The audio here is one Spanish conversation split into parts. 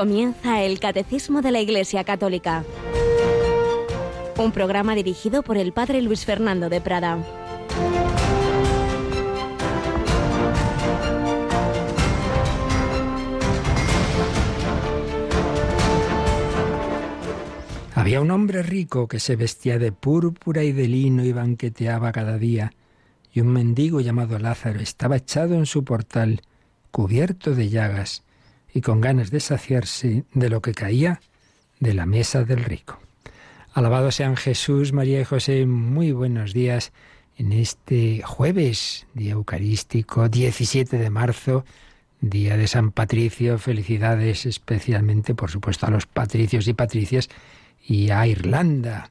Comienza el Catecismo de la Iglesia Católica. Un programa dirigido por el Padre Luis Fernando de Prada. Había un hombre rico que se vestía de púrpura y de lino y banqueteaba cada día, y un mendigo llamado Lázaro estaba echado en su portal, cubierto de llagas, y con ganas de saciarse de lo que caía de la mesa del rico. Alabado sean Jesús, María y José, muy buenos días en este jueves, día eucarístico, 17 de marzo, día de San Patricio. Felicidades especialmente, por supuesto, a los patricios y patricias y a Irlanda,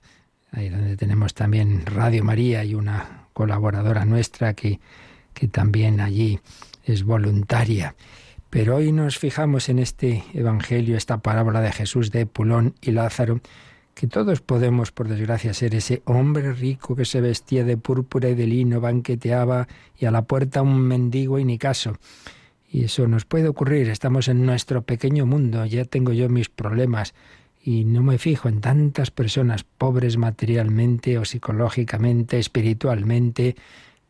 ahí donde tenemos también Radio María y una colaboradora nuestra que, que también allí es voluntaria. Pero hoy nos fijamos en este Evangelio, esta parábola de Jesús de Pulón y Lázaro, que todos podemos, por desgracia, ser ese hombre rico que se vestía de púrpura y de lino, banqueteaba y a la puerta un mendigo y ni caso. Y eso nos puede ocurrir, estamos en nuestro pequeño mundo, ya tengo yo mis problemas y no me fijo en tantas personas pobres materialmente o psicológicamente, espiritualmente,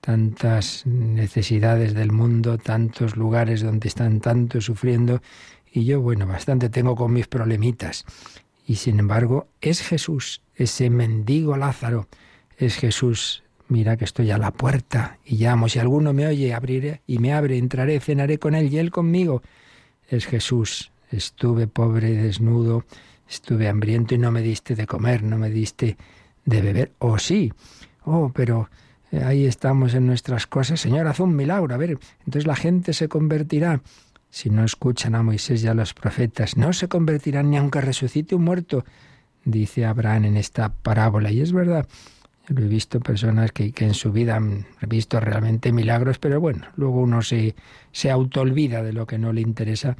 tantas necesidades del mundo, tantos lugares donde están tanto sufriendo, y yo, bueno, bastante tengo con mis problemitas. Y sin embargo, es Jesús, ese mendigo Lázaro, es Jesús. Mira que estoy a la puerta y llamo. Si alguno me oye, abriré y me abre, entraré, cenaré con él y él conmigo. Es Jesús. Estuve pobre, desnudo, estuve hambriento y no me diste de comer, no me diste de beber. Oh, sí. Oh, pero ahí estamos en nuestras cosas. Señor, haz un milagro. A ver, entonces la gente se convertirá. Si no escuchan a Moisés y a los profetas, no se convertirán ni aunque resucite un muerto, dice Abraham en esta parábola. Y es verdad, lo he visto personas que, que en su vida han visto realmente milagros, pero bueno, luego uno se, se autoolvida de lo que no le interesa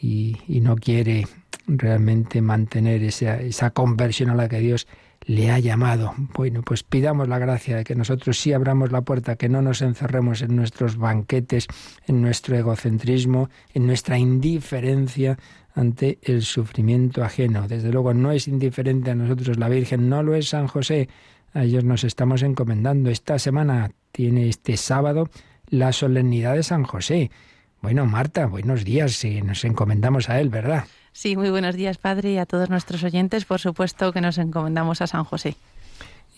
y, y no quiere realmente mantener esa, esa conversión a la que Dios le ha llamado. Bueno, pues pidamos la gracia de que nosotros sí abramos la puerta, que no nos encerremos en nuestros banquetes, en nuestro egocentrismo, en nuestra indiferencia ante el sufrimiento ajeno. Desde luego no es indiferente a nosotros la Virgen, no lo es San José. A ellos nos estamos encomendando. Esta semana tiene este sábado la solemnidad de San José. Bueno, Marta, buenos días. Nos encomendamos a él, ¿verdad? Sí, muy buenos días, Padre, y a todos nuestros oyentes. Por supuesto que nos encomendamos a San José.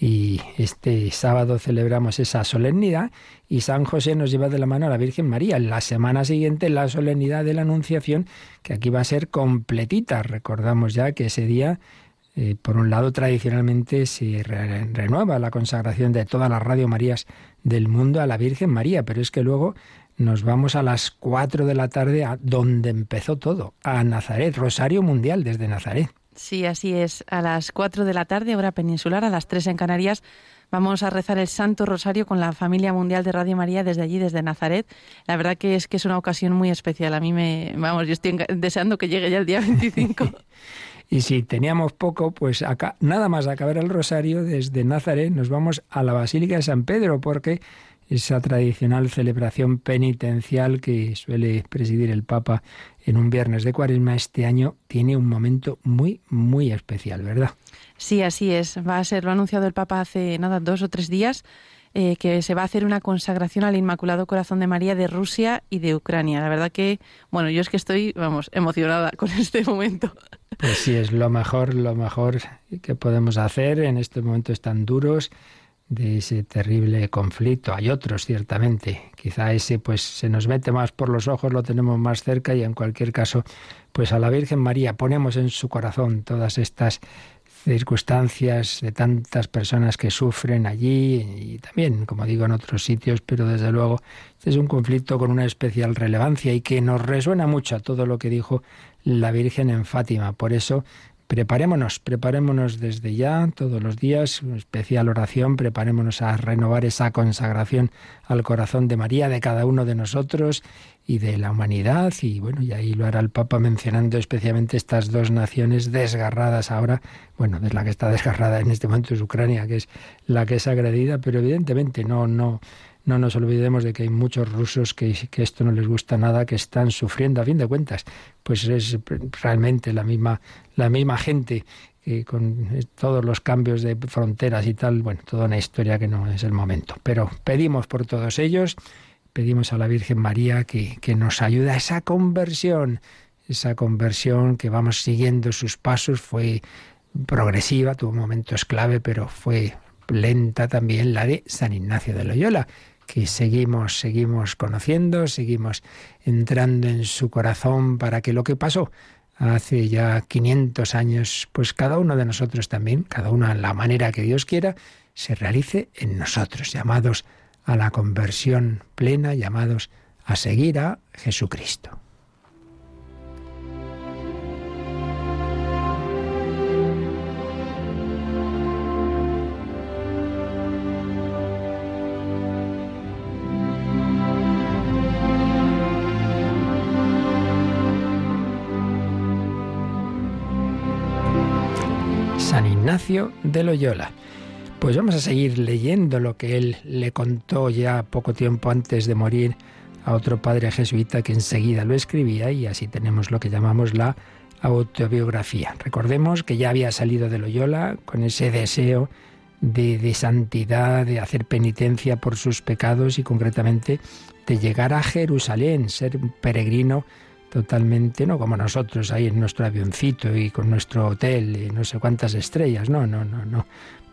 Y este sábado celebramos esa solemnidad y San José nos lleva de la mano a la Virgen María. La semana siguiente la solemnidad de la Anunciación, que aquí va a ser completita. Recordamos ya que ese día, eh, por un lado, tradicionalmente se re renueva la consagración de todas las Radio Marías del mundo a la Virgen María, pero es que luego nos vamos a las 4 de la tarde a donde empezó todo, a Nazaret, Rosario Mundial desde Nazaret. Sí, así es. A las 4 de la tarde, hora peninsular, a las 3 en Canarias, vamos a rezar el Santo Rosario con la familia mundial de Radio María desde allí, desde Nazaret. La verdad que es que es una ocasión muy especial. A mí me, vamos, yo estoy deseando que llegue ya el día 25. y si teníamos poco, pues acá, nada más acabar el Rosario, desde Nazaret nos vamos a la Basílica de San Pedro, porque esa tradicional celebración penitencial que suele presidir el Papa en un viernes de cuaresma, este año tiene un momento muy, muy especial, ¿verdad? Sí, así es. Va a ser, lo ha anunciado el Papa hace nada, dos o tres días, eh, que se va a hacer una consagración al Inmaculado Corazón de María de Rusia y de Ucrania. La verdad que, bueno, yo es que estoy, vamos, emocionada con este momento. Pues sí, es lo mejor, lo mejor que podemos hacer en estos momentos tan duros de ese terrible conflicto. Hay otros, ciertamente. Quizá ese pues se nos mete más por los ojos, lo tenemos más cerca y en cualquier caso, pues a la Virgen María ponemos en su corazón todas estas circunstancias de tantas personas que sufren allí y también, como digo, en otros sitios, pero desde luego este es un conflicto con una especial relevancia y que nos resuena mucho a todo lo que dijo la Virgen en Fátima. Por eso Preparémonos, preparémonos desde ya, todos los días, especial oración, preparémonos a renovar esa consagración al corazón de María, de cada uno de nosotros y de la humanidad. Y bueno, y ahí lo hará el Papa mencionando especialmente estas dos naciones desgarradas ahora. Bueno, es la que está desgarrada en este momento es Ucrania, que es la que es agredida, pero evidentemente no, no, no nos olvidemos de que hay muchos rusos que, esto no les gusta nada, que están sufriendo, a fin de cuentas, pues es realmente la misma, la misma gente que con todos los cambios de fronteras y tal, bueno, toda una historia que no es el momento. Pero pedimos por todos ellos, pedimos a la Virgen María que, que nos ayude a esa conversión, esa conversión que vamos siguiendo sus pasos, fue progresiva, tuvo momentos clave, pero fue lenta también la de San Ignacio de Loyola, que seguimos, seguimos conociendo, seguimos entrando en su corazón para que lo que pasó hace ya 500 años, pues cada uno de nosotros también, cada uno a la manera que Dios quiera, se realice en nosotros, llamados a la conversión plena, llamados a seguir a Jesucristo. Ignacio de Loyola. Pues vamos a seguir leyendo lo que él le contó ya poco tiempo antes de morir a otro padre jesuita que enseguida lo escribía y así tenemos lo que llamamos la autobiografía. Recordemos que ya había salido de Loyola con ese deseo de, de, santidad, de hacer penitencia por sus pecados y concretamente de llegar a Jerusalén, ser un peregrino totalmente, no como nosotros ahí en nuestro avioncito y con nuestro hotel y no sé cuántas estrellas, no, no, no, no.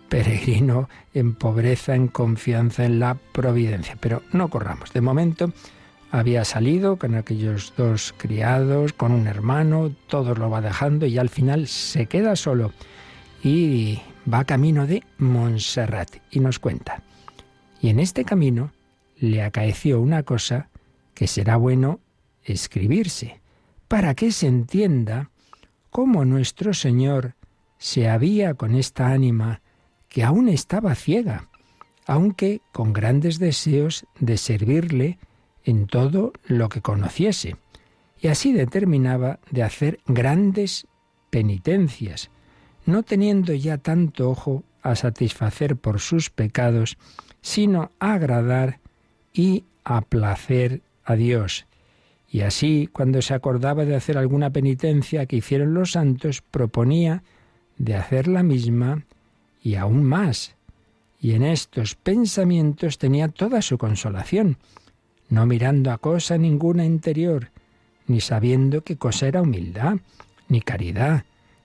Peregrino en pobreza, en confianza en la providencia. Pero no corramos. De momento había salido con aquellos dos criados, con un hermano, todo lo va dejando y al final se queda solo y va camino de Montserrat y nos cuenta. Y en este camino le acaeció una cosa que será bueno escribirse, para que se entienda cómo nuestro Señor se había con esta ánima que aún estaba ciega, aunque con grandes deseos de servirle en todo lo que conociese, y así determinaba de hacer grandes penitencias, no teniendo ya tanto ojo a satisfacer por sus pecados, sino a agradar y a placer a Dios, y así, cuando se acordaba de hacer alguna penitencia que hicieron los santos, proponía de hacer la misma y aún más. Y en estos pensamientos tenía toda su consolación, no mirando a cosa ninguna interior, ni sabiendo qué cosa era humildad, ni caridad,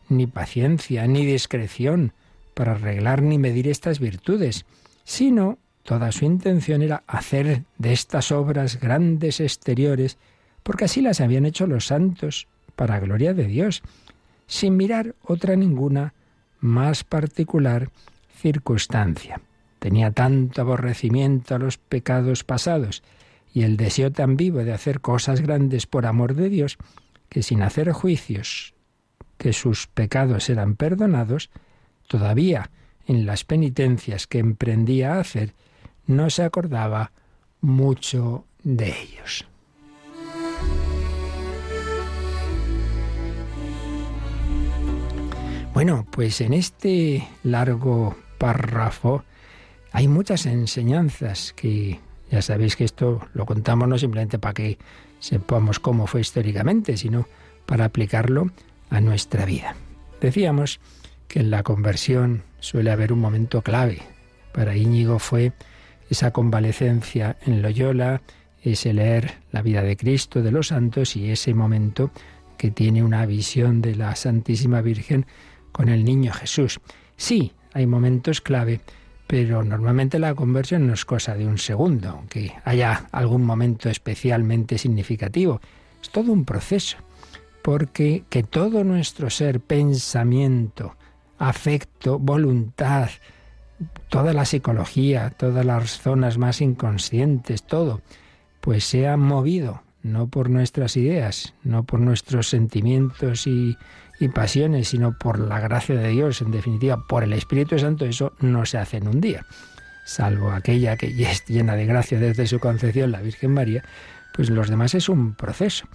ni paciencia, ni discreción, para arreglar ni medir estas virtudes, sino toda su intención era hacer de estas obras grandes exteriores porque así las habían hecho los santos, para gloria de Dios, sin mirar otra ninguna más particular circunstancia. Tenía tanto aborrecimiento a los pecados pasados y el deseo tan vivo de hacer cosas grandes por amor de Dios, que sin hacer juicios que sus pecados eran perdonados, todavía en las penitencias que emprendía a hacer, no se acordaba mucho de ellos. Bueno, pues en este largo párrafo hay muchas enseñanzas que ya sabéis que esto lo contamos no simplemente para que sepamos cómo fue históricamente, sino para aplicarlo a nuestra vida. Decíamos que en la conversión suele haber un momento clave. Para Íñigo fue esa convalecencia en Loyola, ese leer la vida de Cristo, de los santos y ese momento que tiene una visión de la Santísima Virgen con el niño Jesús. Sí, hay momentos clave, pero normalmente la conversión no es cosa de un segundo, aunque haya algún momento especialmente significativo. Es todo un proceso, porque que todo nuestro ser, pensamiento, afecto, voluntad, toda la psicología, todas las zonas más inconscientes, todo, pues sea movido no por nuestras ideas, no por nuestros sentimientos y y pasiones, sino por la gracia de Dios, en definitiva, por el Espíritu Santo, eso no se hace en un día. Salvo aquella que ya es llena de gracia desde su concepción, la Virgen María, pues los demás es un proceso.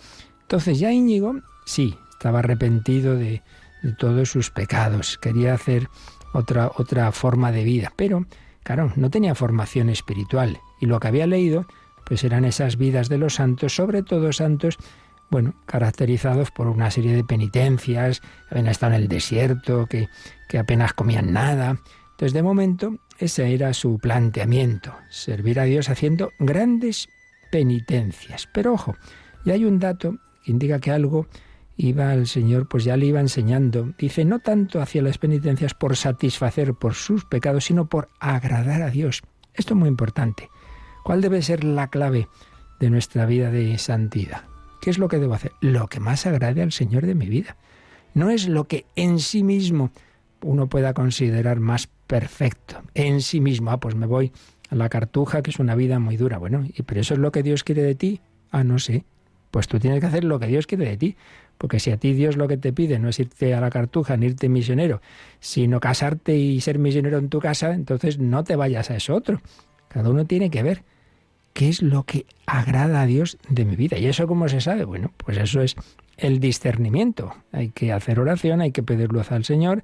Entonces ya Íñigo, sí, estaba arrepentido de, de todos sus pecados, quería hacer otra, otra forma de vida, pero claro, no tenía formación espiritual Y lo que había leído, pues eran esas vidas de los santos, sobre todo santos, bueno, caracterizados por una serie de penitencias, habían estado en el desierto, que, que apenas comían nada. Entonces, de momento, ese era su planteamiento, servir a Dios haciendo grandes penitencias. Pero ojo, y hay un dato que indica que algo iba al Señor, pues ya le iba enseñando. Dice, no tanto hacia las penitencias por satisfacer por sus pecados, sino por agradar a Dios. Esto es muy importante. ¿Cuál debe ser la clave de nuestra vida de santidad? ¿Qué es lo que debo hacer? Lo que más agrade al Señor de mi vida. No es lo que en sí mismo uno pueda considerar más perfecto. En sí mismo, ah, pues me voy a la cartuja, que es una vida muy dura. Bueno, ¿y pero eso es lo que Dios quiere de ti? Ah, no sé. Pues tú tienes que hacer lo que Dios quiere de ti. Porque si a ti Dios lo que te pide no es irte a la cartuja ni irte misionero, sino casarte y ser misionero en tu casa, entonces no te vayas a eso otro. Cada uno tiene que ver qué es lo que agrada a Dios de mi vida. ¿Y eso cómo se sabe? Bueno, pues eso es el discernimiento. Hay que hacer oración, hay que pedir luz al Señor,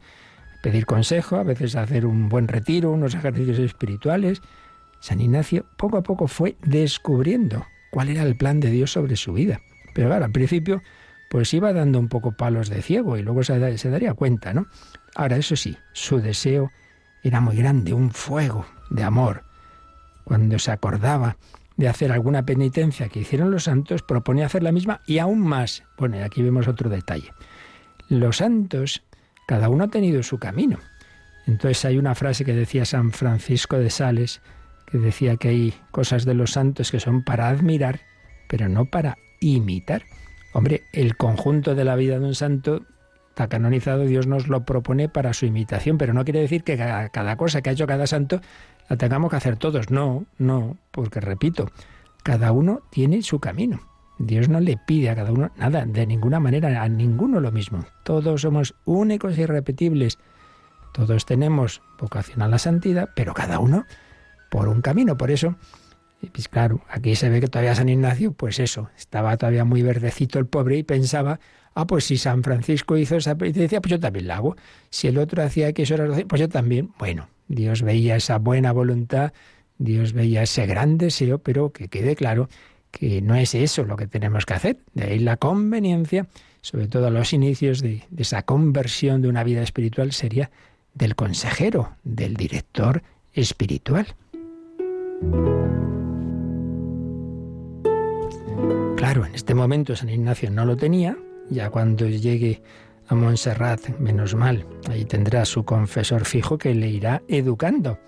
pedir consejo, a veces hacer un buen retiro, unos ejercicios espirituales. San Ignacio poco a poco fue descubriendo cuál era el plan de Dios sobre su vida. Pero claro, al principio pues iba dando un poco palos de ciego y luego se, se daría cuenta, ¿no? Ahora, eso sí, su deseo era muy grande, un fuego de amor. Cuando se acordaba de hacer alguna penitencia que hicieron los santos, proponía hacer la misma y aún más. Bueno, y aquí vemos otro detalle. Los santos, cada uno ha tenido su camino. Entonces hay una frase que decía San Francisco de Sales, que decía que hay cosas de los santos que son para admirar, pero no para imitar. Hombre, el conjunto de la vida de un santo está canonizado, Dios nos lo propone para su imitación, pero no quiere decir que cada cosa que ha hecho cada santo la tengamos que hacer todos. No, no, porque repito, cada uno tiene su camino. Dios no le pide a cada uno nada, de ninguna manera, a ninguno lo mismo. Todos somos únicos e irrepetibles. Todos tenemos vocación a la santidad, pero cada uno por un camino. Por eso pues claro, aquí se ve que todavía San Ignacio, pues eso, estaba todavía muy verdecito el pobre y pensaba, ah, pues si San Francisco hizo esa penitencia, pues yo también la hago. Si el otro hacía que eso pues yo también. Bueno, Dios veía esa buena voluntad, Dios veía ese gran deseo, pero que quede claro que no es eso lo que tenemos que hacer. De ahí la conveniencia, sobre todo a los inicios de, de esa conversión de una vida espiritual, sería del consejero, del director espiritual. Claro, en este momento San Ignacio no lo tenía, ya cuando llegue a Montserrat, menos mal, ahí tendrá su confesor fijo que le irá educando.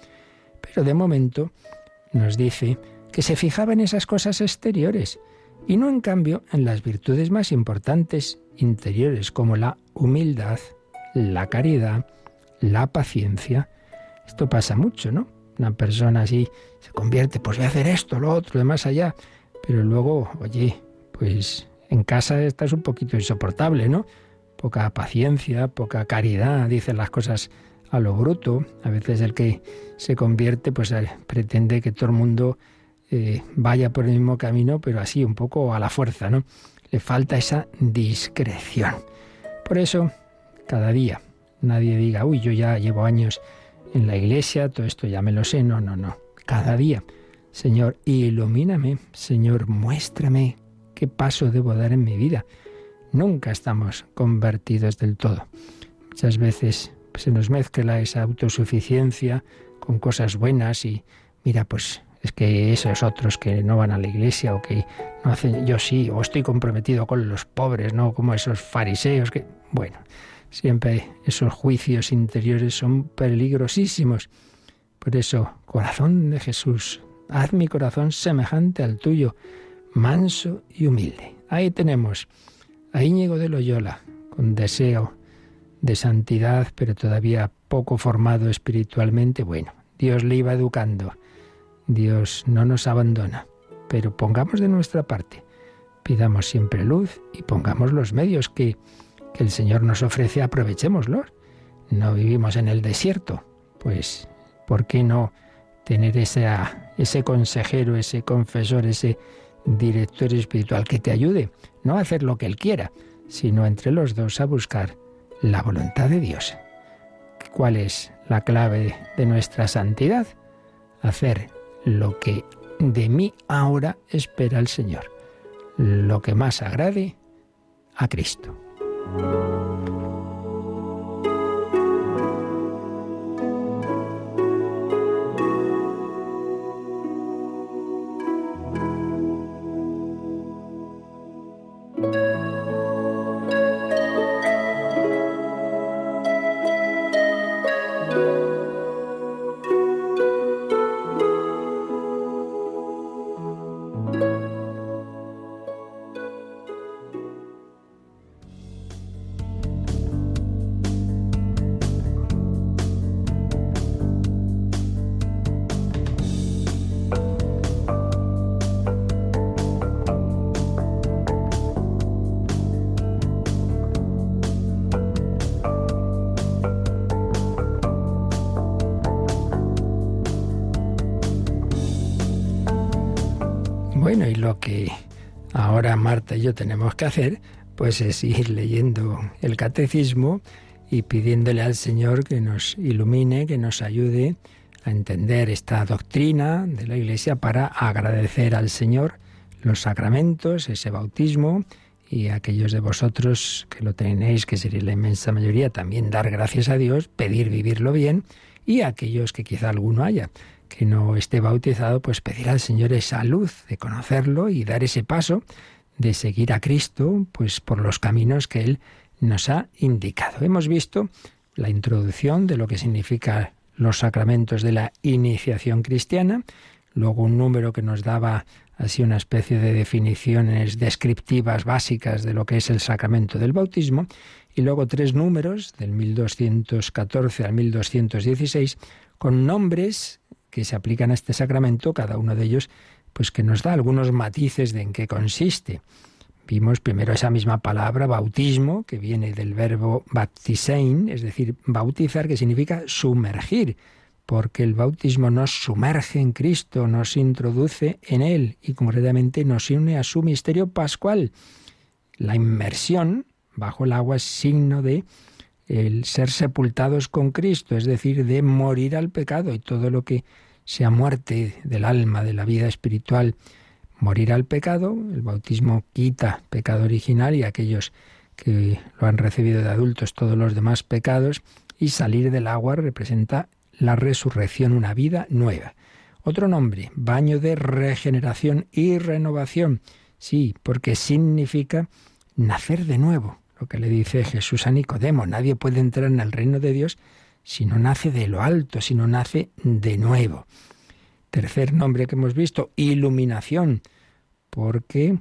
Pero de momento nos dice que se fijaba en esas cosas exteriores y no en cambio en las virtudes más importantes interiores como la humildad, la caridad, la paciencia. Esto pasa mucho, ¿no? Una persona así se convierte, pues voy a hacer esto, lo otro, de más allá, pero luego, oye, pues en casa estás un poquito insoportable, ¿no? Poca paciencia, poca caridad, dicen las cosas a lo bruto. A veces el que se convierte, pues eh, pretende que todo el mundo eh, vaya por el mismo camino, pero así un poco a la fuerza, ¿no? Le falta esa discreción. Por eso, cada día, nadie diga, uy, yo ya llevo años en la iglesia, todo esto ya me lo sé, no, no, no. Cada día, Señor, ilumíname, Señor, muéstrame ¿Qué paso debo dar en mi vida? Nunca estamos convertidos del todo. Muchas veces se nos mezcla esa autosuficiencia con cosas buenas y mira, pues es que esos otros que no van a la iglesia o que no hacen, yo sí, o estoy comprometido con los pobres, no como esos fariseos que, bueno, siempre esos juicios interiores son peligrosísimos. Por eso, corazón de Jesús, haz mi corazón semejante al tuyo manso y humilde. Ahí tenemos a Íñigo de Loyola, con deseo de santidad, pero todavía poco formado espiritualmente. Bueno, Dios le iba educando. Dios no nos abandona, pero pongamos de nuestra parte. Pidamos siempre luz y pongamos los medios que, que el Señor nos ofrece, aprovechémoslos. No vivimos en el desierto, pues ¿por qué no tener ese, ese consejero, ese confesor, ese director espiritual que te ayude, no a hacer lo que Él quiera, sino entre los dos a buscar la voluntad de Dios. ¿Cuál es la clave de nuestra santidad? Hacer lo que de mí ahora espera el Señor, lo que más agrade a Cristo. Tenemos que hacer, pues es ir leyendo el catecismo y pidiéndole al Señor que nos ilumine, que nos ayude a entender esta doctrina de la Iglesia para agradecer al Señor los sacramentos, ese bautismo, y aquellos de vosotros que lo tenéis, que sería la inmensa mayoría, también dar gracias a Dios, pedir vivirlo bien, y aquellos que quizá alguno haya que no esté bautizado, pues pedir al Señor esa luz de conocerlo y dar ese paso de seguir a Cristo, pues por los caminos que Él nos ha indicado. Hemos visto la introducción de lo que significa los sacramentos de la iniciación cristiana, luego un número que nos daba así una especie de definiciones descriptivas básicas de lo que es el sacramento del bautismo, y luego tres números, del 1214 al 1216, con nombres que se aplican a este sacramento, cada uno de ellos, pues que nos da algunos matices de en qué consiste. Vimos primero esa misma palabra, bautismo, que viene del verbo baptisein, es decir, bautizar, que significa sumergir, porque el bautismo nos sumerge en Cristo, nos introduce en Él y concretamente nos une a su misterio pascual. La inmersión bajo el agua es signo de el ser sepultados con Cristo, es decir, de morir al pecado y todo lo que sea muerte del alma, de la vida espiritual, morir al pecado. El bautismo quita pecado original y aquellos que lo han recibido de adultos todos los demás pecados y salir del agua representa la resurrección, una vida nueva. Otro nombre, baño de regeneración y renovación. Sí, porque significa nacer de nuevo. Lo que le dice Jesús a Nicodemo, nadie puede entrar en el reino de Dios si no nace de lo alto, si no nace de nuevo. Tercer nombre que hemos visto, iluminación, porque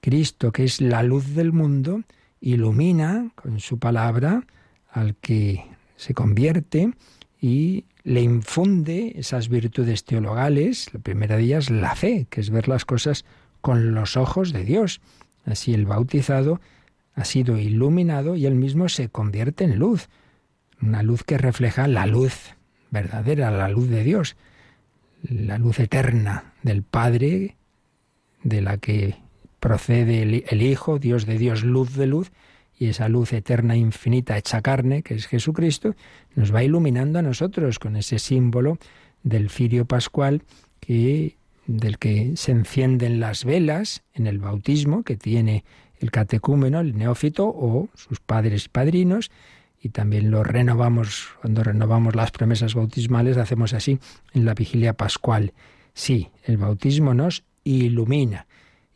Cristo, que es la luz del mundo, ilumina con su palabra al que se convierte y le infunde esas virtudes teologales. La primera de ellas, la fe, que es ver las cosas con los ojos de Dios. Así el bautizado ha sido iluminado y él mismo se convierte en luz una luz que refleja la luz verdadera, la luz de Dios, la luz eterna del Padre, de la que procede el, Hijo, Dios de Dios, luz de luz, y esa luz eterna, infinita, hecha carne, que es Jesucristo, nos va iluminando a nosotros con ese símbolo del firio pascual que, del que se encienden las velas en el bautismo que tiene el catecúmeno, el neófito o sus padres padrinos, y también lo renovamos, cuando renovamos las promesas bautismales, hacemos así en la vigilia pascual. Sí, el bautismo nos ilumina.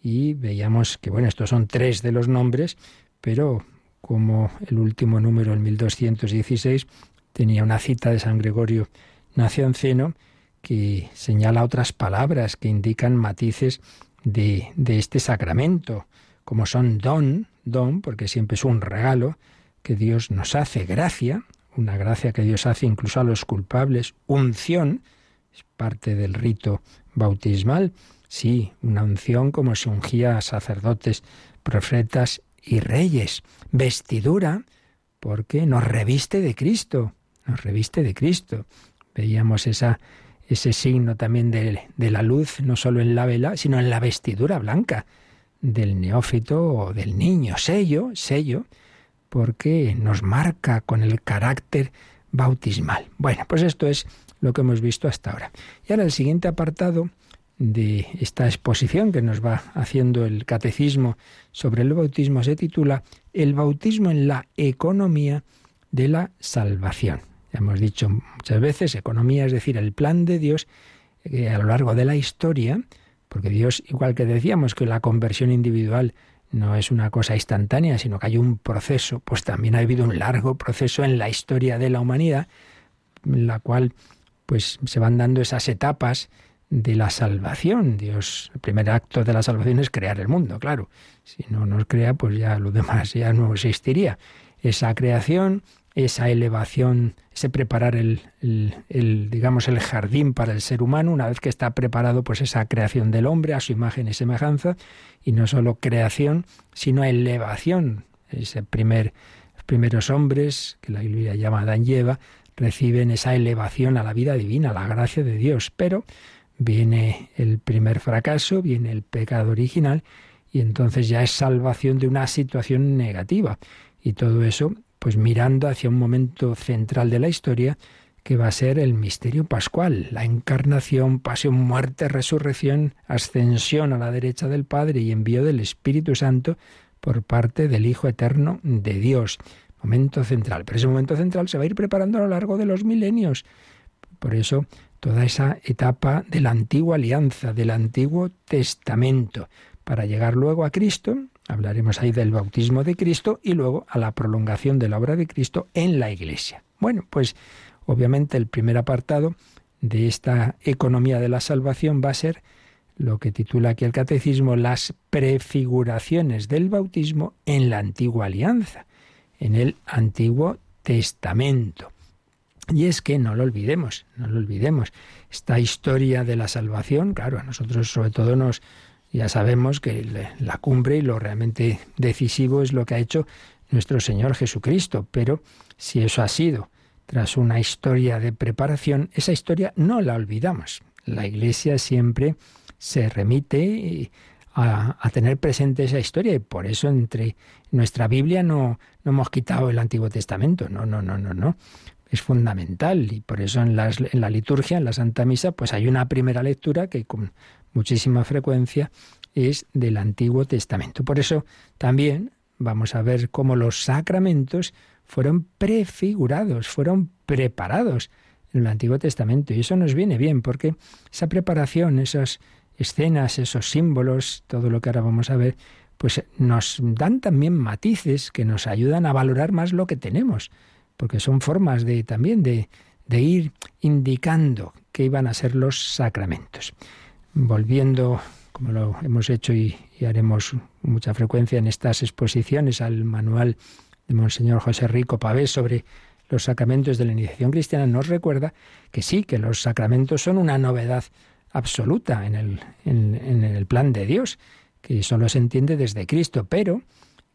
Y veíamos que, bueno, estos son tres de los nombres, pero como el último número, el 1216, tenía una cita de San Gregorio Nacianceno que señala otras palabras que indican matices de, de este sacramento, como son don, don, porque siempre es un regalo, que Dios nos hace, gracia, una gracia que Dios hace incluso a los culpables, unción, es parte del rito bautismal, sí, una unción como se ungía a sacerdotes, profetas y reyes, vestidura, porque nos reviste de Cristo, nos reviste de Cristo. Veíamos esa, ese signo también de, de la luz, no solo en la vela, sino en la vestidura blanca del neófito o del niño, sello, sello, porque nos marca con el carácter bautismal. Bueno, pues esto es lo que hemos visto hasta ahora. Y ahora el siguiente apartado de esta exposición que nos va haciendo el catecismo sobre el bautismo se titula El bautismo en la economía de la salvación. Ya hemos dicho muchas veces, economía es decir, el plan de Dios que a lo largo de la historia, porque Dios, igual que decíamos que la conversión individual no es una cosa instantánea, sino que hay un proceso, pues también ha habido un largo proceso en la historia de la humanidad, en la cual pues se van dando esas etapas de la salvación. Dios, el primer acto de la salvación es crear el mundo, claro. Si no nos crea, pues ya lo demás ya no existiría. Esa creación, esa elevación, ese preparar el, digamos, el jardín para el ser humano, una vez que está preparado, pues esa creación del hombre a su imagen y semejanza, y no solo creación, sino elevación. Ese primer, los primeros hombres, que la Biblia llama Adán y Eva, reciben esa elevación a la vida divina, a la gracia de Dios, pero viene el primer fracaso, viene el pecado original y entonces ya es salvación de una situación negativa. Y todo eso, pues mirando hacia un momento central de la historia, que va a ser el misterio pascual, la encarnación, pasión, muerte, resurrección, ascensión a la derecha del Padre y envío del Espíritu Santo por parte del Hijo Eterno de Dios. Momento central. Pero ese momento central se va a ir preparando a lo largo de los milenios. Por eso toda esa etapa de la antigua alianza, del antiguo testamento, para llegar luego a Cristo, hablaremos ahí del bautismo de Cristo y luego a la prolongación de la obra de Cristo en la Iglesia. Bueno, pues obviamente el primer apartado de esta economía de la salvación va a ser lo que titula aquí el catecismo las prefiguraciones del bautismo en la antigua alianza, en el antiguo testamento. Y es que no lo olvidemos, no lo olvidemos. Esta historia de la salvación, claro, a nosotros sobre todo nos, ya sabemos que la cumbre y lo realmente decisivo es lo que ha hecho nuestro Señor Jesucristo, pero si eso ha sido tras una historia de preparación, esa historia no la olvidamos. La Iglesia siempre se remite a, tener presente esa historia y por eso entre nuestra Biblia no, no hemos quitado el Antiguo Testamento, no, no, no, no, no es fundamental y por eso en, en la liturgia, en la Santa Misa, pues hay una primera lectura que muchísima frecuencia es del Antiguo Testamento. Por eso también vamos a ver cómo los sacramentos fueron prefigurados, fueron preparados en el Antiguo Testamento. Y eso nos viene bien, porque esa preparación, esas escenas, esos símbolos, todo lo que ahora vamos a ver, pues nos dan también matices que nos ayudan a valorar más lo que tenemos porque son formas de también de, ir indicando qué iban a ser los sacramentos. Volviendo, como lo hemos hecho y, haremos mucha frecuencia en estas exposiciones, al manual de Monseñor José Rico Pavés sobre los sacramentos de la iniciación cristiana, nos recuerda que sí, que los sacramentos son una novedad absoluta en el, en el plan de Dios, que solo se entiende desde Cristo, pero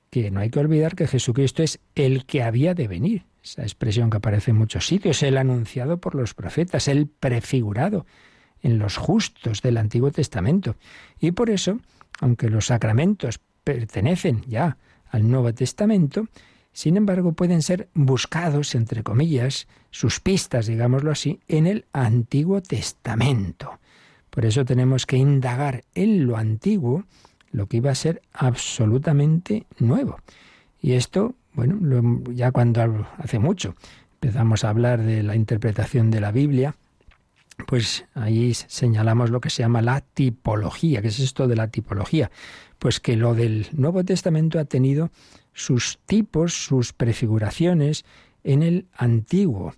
que no hay que olvidar que Jesucristo es el que había de venir. Esa expresión que aparece en muchos sitios, el anunciado por los profetas, el prefigurado en los justos del Antiguo Testamento. Y por eso, aunque los sacramentos pertenecen ya al Nuevo Testamento, sin embargo pueden ser buscados, entre comillas, sus pistas, digámoslo así, en el Antiguo Testamento. Por eso tenemos que indagar en lo antiguo lo que iba a ser absolutamente nuevo. Y esto bueno, ya cuando hace mucho empezamos a hablar de la interpretación de la Biblia, pues ahí señalamos lo que se llama la tipología. ¿Qué es esto de la tipología? Pues que lo del Nuevo Testamento ha tenido sus tipos, sus prefiguraciones en el Antiguo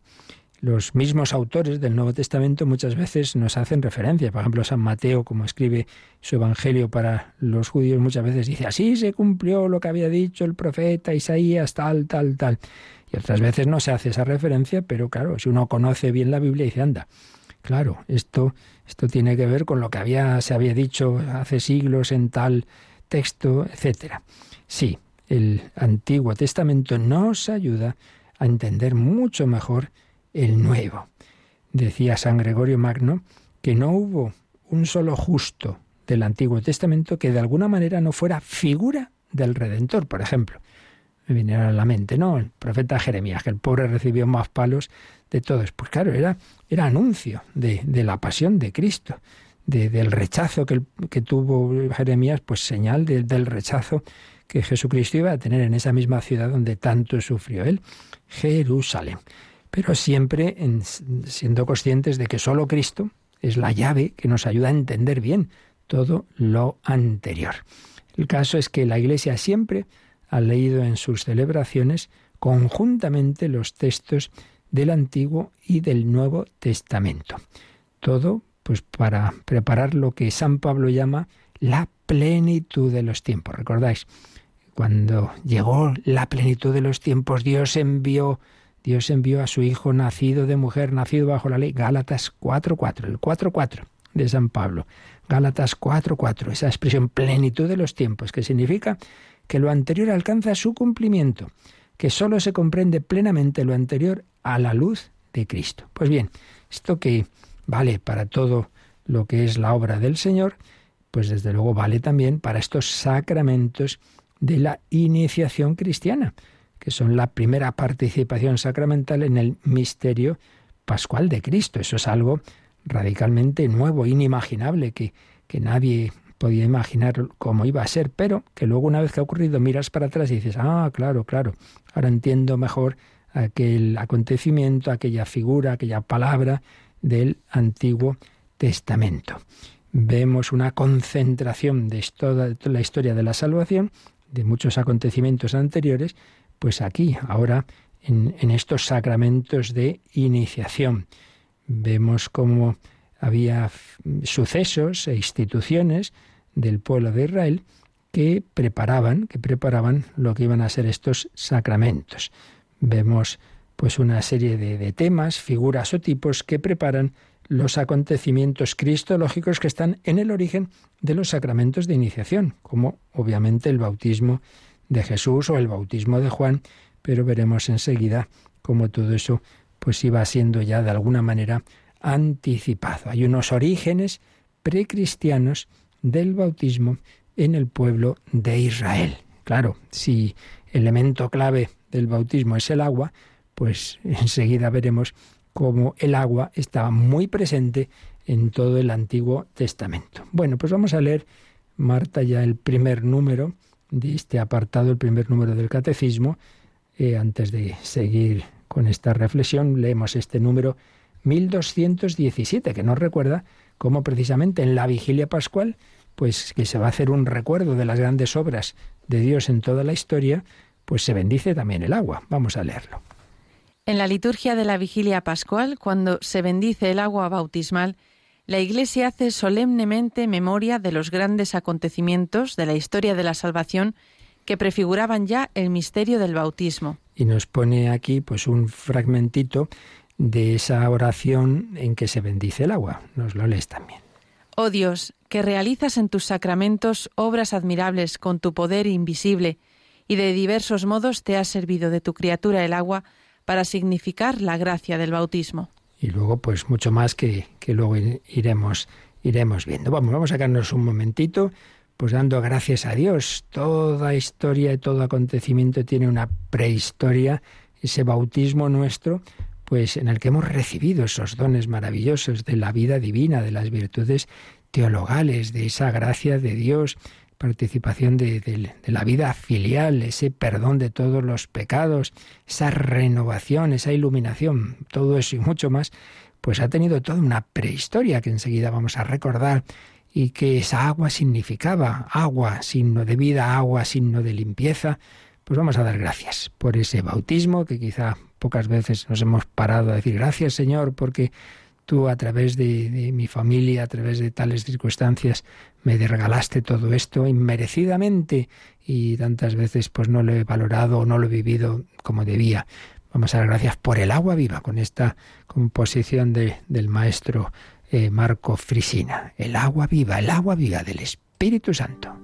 los mismos autores del Nuevo Testamento muchas veces nos hacen referencia. Por ejemplo, San Mateo, como escribe su Evangelio para los judíos, muchas veces dice, así se cumplió lo que había dicho el profeta Isaías, tal, tal, tal. Y otras veces no se hace esa referencia, pero claro, si uno conoce bien la Biblia, dice, anda, claro, esto, esto tiene que ver con lo que había, se había dicho hace siglos en tal texto, etcétera. Sí, el Antiguo Testamento nos ayuda a entender mucho mejor el nuevo. Decía San Gregorio Magno que no hubo un solo justo del Antiguo Testamento que de alguna manera no fuera figura del Redentor, por ejemplo. Me vinieron a la mente, ¿no? El profeta Jeremías, que el pobre recibió más palos de todos. Pues claro, era, era anuncio de, de la pasión de Cristo, del rechazo que, que, tuvo Jeremías, pues señal del rechazo que Jesucristo iba a tener en esa misma ciudad donde tanto sufrió él, Jerusalén. Pero siempre siendo conscientes de que solo Cristo es la llave que nos ayuda a entender bien todo lo anterior. El caso es que la Iglesia siempre ha leído en sus celebraciones conjuntamente los textos del Antiguo y del Nuevo Testamento. Todo pues para preparar lo que San Pablo llama la plenitud de los tiempos. ¿Recordáis? Cuando llegó la plenitud de los tiempos, Dios envió Dios envió a su hijo nacido de mujer, nacido bajo la ley. Gálatas 4:4, el 4:4 de San Pablo. Gálatas 4:4, esa expresión plenitud de los tiempos, que significa que lo anterior alcanza su cumplimiento, que sólo se comprende plenamente lo anterior a la luz de Cristo. Pues bien, esto que vale para todo lo que es la obra del Señor, pues desde luego vale también para estos sacramentos de la iniciación cristiana, que son la primera participación sacramental en el misterio pascual de Cristo. Eso es algo radicalmente nuevo, inimaginable, que, que nadie podía imaginar cómo iba a ser, pero que luego una vez que ha ocurrido miras para atrás y dices, ah, claro, claro, ahora entiendo mejor aquel acontecimiento, aquella figura, aquella palabra del Antiguo Testamento. Vemos una concentración de toda la historia de la salvación, de muchos acontecimientos anteriores, pues aquí, ahora, en, estos sacramentos de iniciación. Vemos cómo había sucesos e instituciones del pueblo de Israel que preparaban, que preparaban lo que iban a ser estos sacramentos. Vemos pues una serie de, temas, figuras o tipos que preparan los acontecimientos cristológicos que están en el origen de los sacramentos de iniciación, como obviamente el bautismo de Jesús o el bautismo de Juan, pero veremos enseguida cómo todo eso pues iba siendo ya de alguna manera anticipado. Hay unos orígenes precristianos del bautismo en el pueblo de Israel. Claro, si el elemento clave del bautismo es el agua, pues enseguida veremos cómo el agua estaba muy presente en todo el Antiguo Testamento. Bueno, pues vamos a leer, Marta, ya el primer número de este apartado, el primer número del Catecismo. Eh, antes de seguir con esta reflexión, leemos este número 1217, que nos recuerda cómo precisamente en la vigilia pascual, pues que se va a hacer un recuerdo de las grandes obras de Dios en toda la historia, pues se bendice también el agua. Vamos a leerlo. En la liturgia de la vigilia pascual, cuando se bendice el agua bautismal, la Iglesia hace solemnemente memoria de los grandes acontecimientos de la historia de la salvación que prefiguraban ya el misterio del bautismo. Y nos pone aquí pues un fragmentito de esa oración en que se bendice el agua. Nos lo lees también. Oh Dios, que realizas en tus sacramentos obras admirables con tu poder invisible, y de diversos modos te has servido de tu criatura el agua para significar la gracia del bautismo y luego pues mucho más que, que luego iremos, iremos viendo. Vamos, vamos a sacarnos un momentito, pues dando gracias a Dios. Toda historia y todo acontecimiento tiene una prehistoria, ese bautismo nuestro, pues en el que hemos recibido esos dones maravillosos de la vida divina, de las virtudes teologales, de esa gracia de Dios, participación de, la vida filial, ese perdón de todos los pecados, esa renovación, esa iluminación, todo eso y mucho más, pues ha tenido toda una prehistoria que enseguida vamos a recordar y que esa agua significaba agua, signo de vida, agua, signo de limpieza. Pues vamos a dar gracias por ese bautismo que quizá pocas veces nos hemos parado a decir gracias Señor porque tú a través de, mi familia, a través de tales circunstancias, me regalaste todo esto inmerecidamente y tantas veces pues no lo he valorado o no lo he vivido como debía. Vamos a dar gracias por el agua viva con esta composición del maestro eh, Marco Frisina. El agua viva, el agua viva del Espíritu Santo.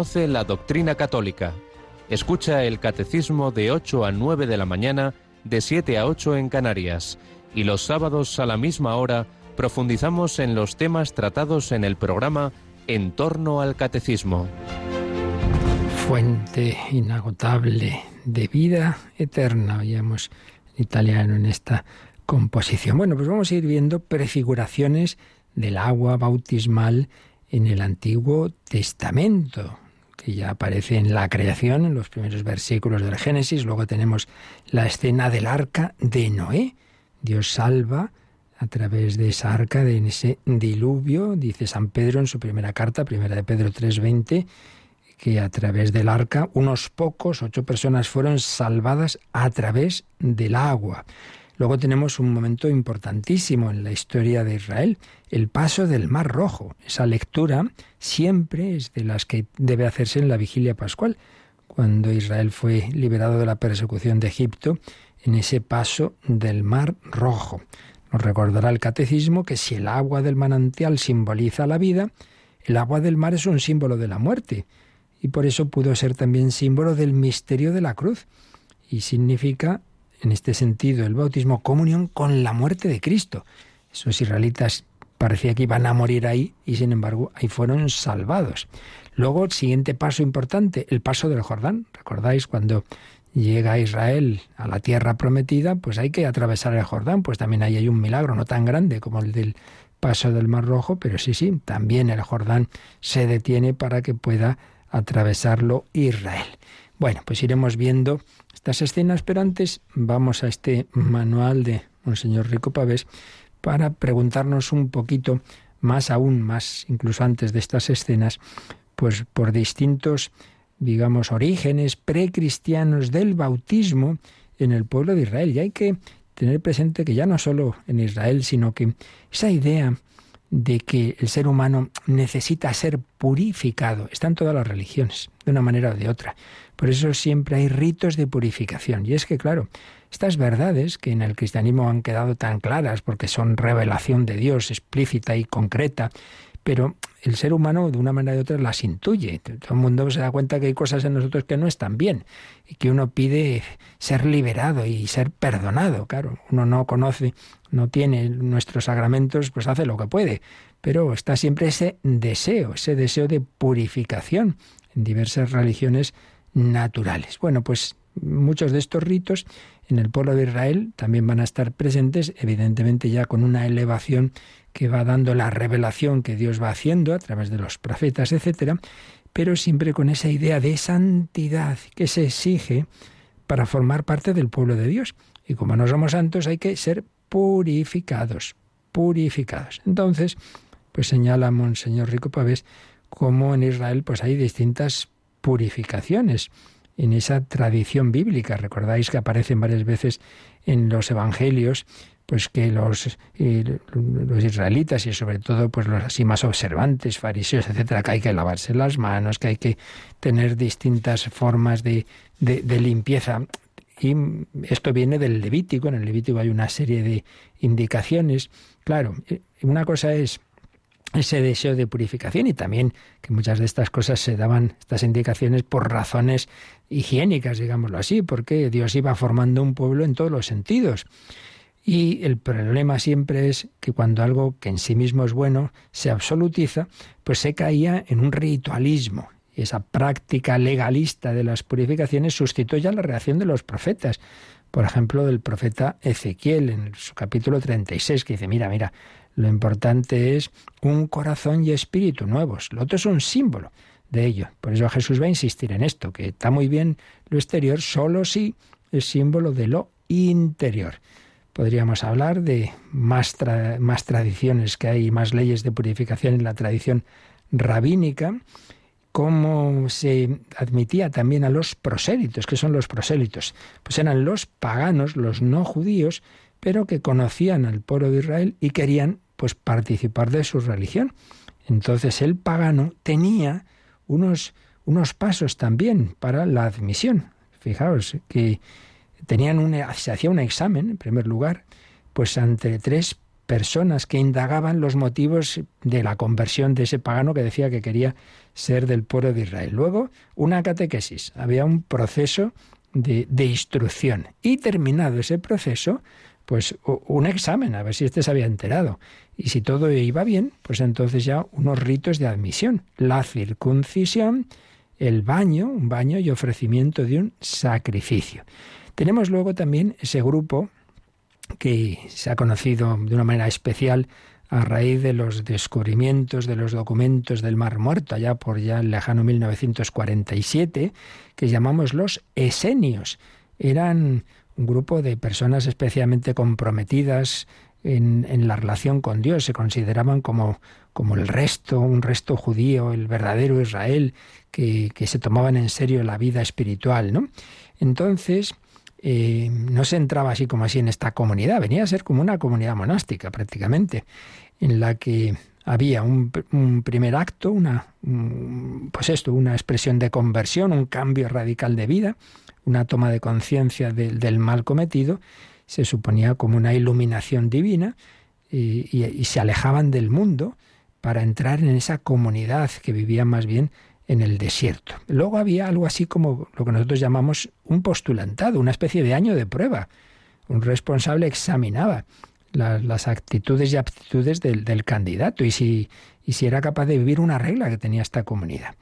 Conoce la doctrina católica. Escucha el catecismo de 8 a 9 de la mañana, de 7 a 8 en Canarias. Y los sábados a la misma hora profundizamos en los temas tratados en el programa En torno al catecismo. Fuente inagotable de vida eterna, oíamos en italiano en esta composición. Bueno, pues vamos a ir viendo prefiguraciones del agua bautismal en el Antiguo Testamento, que ya aparece en la creación, en los primeros versículos del Génesis. Luego tenemos la escena del arca de Noé. Dios salva a través de esa arca, de ese diluvio, dice San Pedro en su primera carta, primera de Pedro 3:20, que a través del arca unos pocos, ocho personas fueron salvadas a través del agua. Luego tenemos un momento importantísimo en la historia de Israel, el paso del Mar Rojo. Esa lectura siempre es de las que debe hacerse en la vigilia pascual, cuando Israel fue liberado de la persecución de Egipto, en ese paso del Mar Rojo. Nos recordará el catecismo que si el agua del manantial simboliza la vida, el agua del mar es un símbolo de la muerte, y por eso pudo ser también símbolo del misterio de la cruz, y significa en este sentido el bautismo comunión con la muerte de Cristo. Esos israelitas parecía que iban a morir ahí y sin embargo ahí fueron salvados. Luego, el siguiente paso importante, el paso del Jordán. ¿Recordáis cuando llega Israel a la tierra prometida? Pues hay que atravesar el Jordán, pues también ahí hay un milagro, no tan grande como el del paso del Mar Rojo, pero sí, sí, también el Jordán se detiene para que pueda atravesarlo Israel. Bueno, pues iremos viendo estas escenas, pero antes vamos a este manual de Monseñor Rico Pavés para preguntarnos un poquito más aún, más incluso antes de estas escenas, pues por distintos, digamos, orígenes precristianos del bautismo en el pueblo de Israel. Y hay que tener presente que ya no solo en Israel, sino que esa idea de que el ser humano necesita ser purificado está en todas las religiones, de una manera o de otra. Por eso siempre hay ritos de purificación. Y es que, claro, estas verdades que en el cristianismo han quedado tan claras porque son revelación de Dios explícita y concreta, pero el ser humano de una manera u otra las intuye. Todo el mundo se da cuenta que hay cosas en nosotros que no están bien y que uno pide ser liberado y ser perdonado. Claro, uno no conoce, no tiene nuestros sacramentos, pues hace lo que puede, pero está siempre ese deseo, ese deseo de purificación en diversas religiones naturales. Bueno, pues muchos de estos ritos en el pueblo de Israel también van a estar presentes, evidentemente ya con una elevación que va dando la revelación que Dios va haciendo a través de los profetas, etcétera, pero siempre con esa idea de santidad que se exige para formar parte del pueblo de Dios. Y como no somos santos, hay que ser purificados, purificados. Entonces, pues señala Monseñor Rico Pavés cómo en Israel pues hay distintas purificaciones en esa tradición bíblica. Recordáis que aparecen varias veces en los evangelios pues que los, eh, los israelitas y sobre todo pues los así más observantes, fariseos, etcétera, que hay que lavarse las manos, que hay que tener distintas formas de, de, limpieza. Y esto viene del Levítico, en el Levítico hay una serie de indicaciones. Claro, eh, una cosa es ese deseo de purificación y también que muchas de estas cosas se daban, estas indicaciones, por razones higiénicas, digámoslo así, porque Dios iba formando un pueblo en todos los sentidos. Y el problema siempre es que cuando algo que en sí mismo es bueno se absolutiza, pues se caía en un ritualismo. Y esa práctica legalista de las purificaciones sustituye a la reacción de los profetas. Por ejemplo, del profeta Ezequiel en su capítulo 36, que dice, mira, mira, lo importante es un corazón y espíritu nuevos. Lo otro es un símbolo de ello. Por eso Jesús va a insistir en esto, que está muy bien lo exterior, solo si es símbolo de lo interior. Podríamos hablar de más, más tradiciones que hay, más leyes de purificación en la tradición rabínica, cómo se admitía también a los prosélitos. ¿Qué son los prosélitos? Pues eran los paganos, los no judíos, pero que conocían al pueblo de Israel y querían pues participar de su religión. Entonces el pagano tenía unos, unos pasos también para la admisión. Fijaos que tenían un, se hacía un examen, en primer lugar, pues ante tres personas que indagaban los motivos de la conversión de ese pagano que decía que quería ser del pueblo de Israel. Luego, una catequesis, había un proceso de, de instrucción y terminado ese proceso, pues un examen, a ver si éste se había enterado. Y si todo iba bien, pues entonces ya unos ritos de admisión, la circuncisión, el baño, un baño y ofrecimiento de un sacrificio. Tenemos luego también ese grupo que se ha conocido de una manera especial a raíz de los descubrimientos de los documentos del Mar Muerto, allá por ya el lejano 1947, que llamamos los esenios. Eran un grupo de personas especialmente comprometidas en, la relación con Dios, se consideraban como, como el resto, un resto judío, el verdadero Israel, que, que se tomaban en serio la vida espiritual, ¿no? Entonces, eh, no se entraba así como así en esta comunidad, venía a ser como una comunidad monástica prácticamente, en la que había un, primer acto, una, pues esto, una expresión de conversión, un cambio radical de vida, una toma de conciencia del mal cometido, se suponía como una iluminación divina y se alejaban del mundo para entrar en esa comunidad que vivía más bien en el desierto. Luego había algo así como lo que nosotros llamamos un postulantado, una especie de año de prueba. Un responsable examinaba las actitudes y aptitudes del, candidato y si, y si era capaz de vivir una regla que tenía esta comunidad.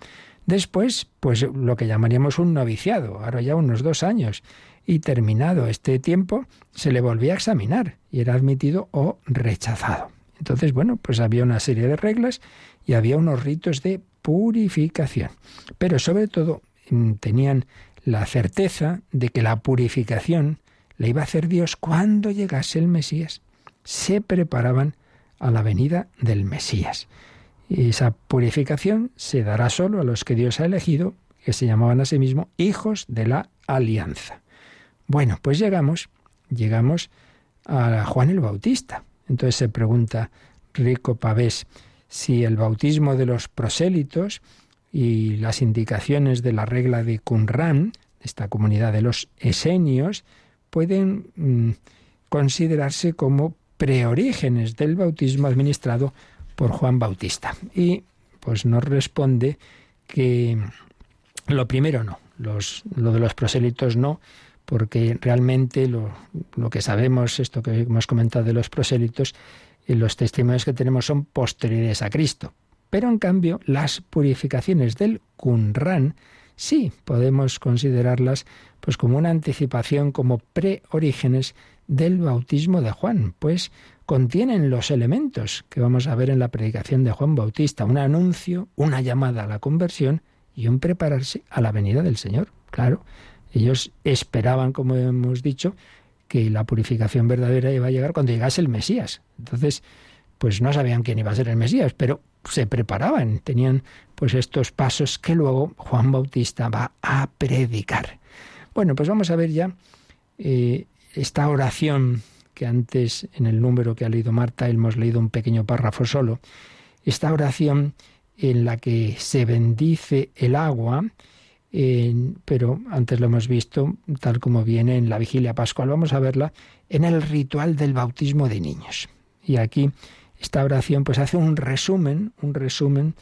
Después, pues lo que llamaríamos un noviciado, ahora ya unos dos años, y terminado este tiempo, se le volvía a examinar y era admitido o rechazado. Entonces, bueno, pues había una serie de reglas y había unos ritos de purificación. Pero sobre todo mm, tenían la certeza de que la purificación la iba a hacer Dios cuando llegase el Mesías. Se preparaban a la venida del Mesías. Y esa purificación se dará solo a los que Dios ha elegido, que se llamaban a sí mismos hijos de la alianza. Bueno, pues llegamos, llegamos a Juan el Bautista. Entonces se pregunta Rico Pavés, si el bautismo de los prosélitos y las indicaciones de la regla de Qumran, esta comunidad de los esenios, pueden mm, considerarse como preorígenes del bautismo administrado por Juan Bautista. Y pues nos responde que lo primero no, los, lo de los prosélitos no, porque realmente lo, lo que sabemos, esto que hemos comentado de los prosélitos, y los testimonios que tenemos son posteriores a Cristo. Pero en cambio, las purificaciones del Qumran sí podemos considerarlas pues como una anticipación, como preorígenes del bautismo de Juan, pues contienen los elementos que vamos a ver en la predicación de Juan Bautista, un anuncio, una llamada a la conversión y un prepararse a la venida del Señor. Claro, ellos esperaban, como hemos dicho, que la purificación verdadera iba a llegar cuando llegase el Mesías. Entonces, pues no sabían quién iba a ser el Mesías, pero se preparaban, tenían pues estos pasos que luego Juan Bautista va a predicar. Bueno, pues vamos a ver ya eh, esta oración que antes en el número que ha leído Marta hemos leído un pequeño párrafo solo, esta oración en la que se bendice el agua, pero antes lo hemos visto tal como viene en la vigilia pascual. Vamos a verla en el ritual del bautismo de niños. Y aquí esta oración pues hace un resumen, un resumen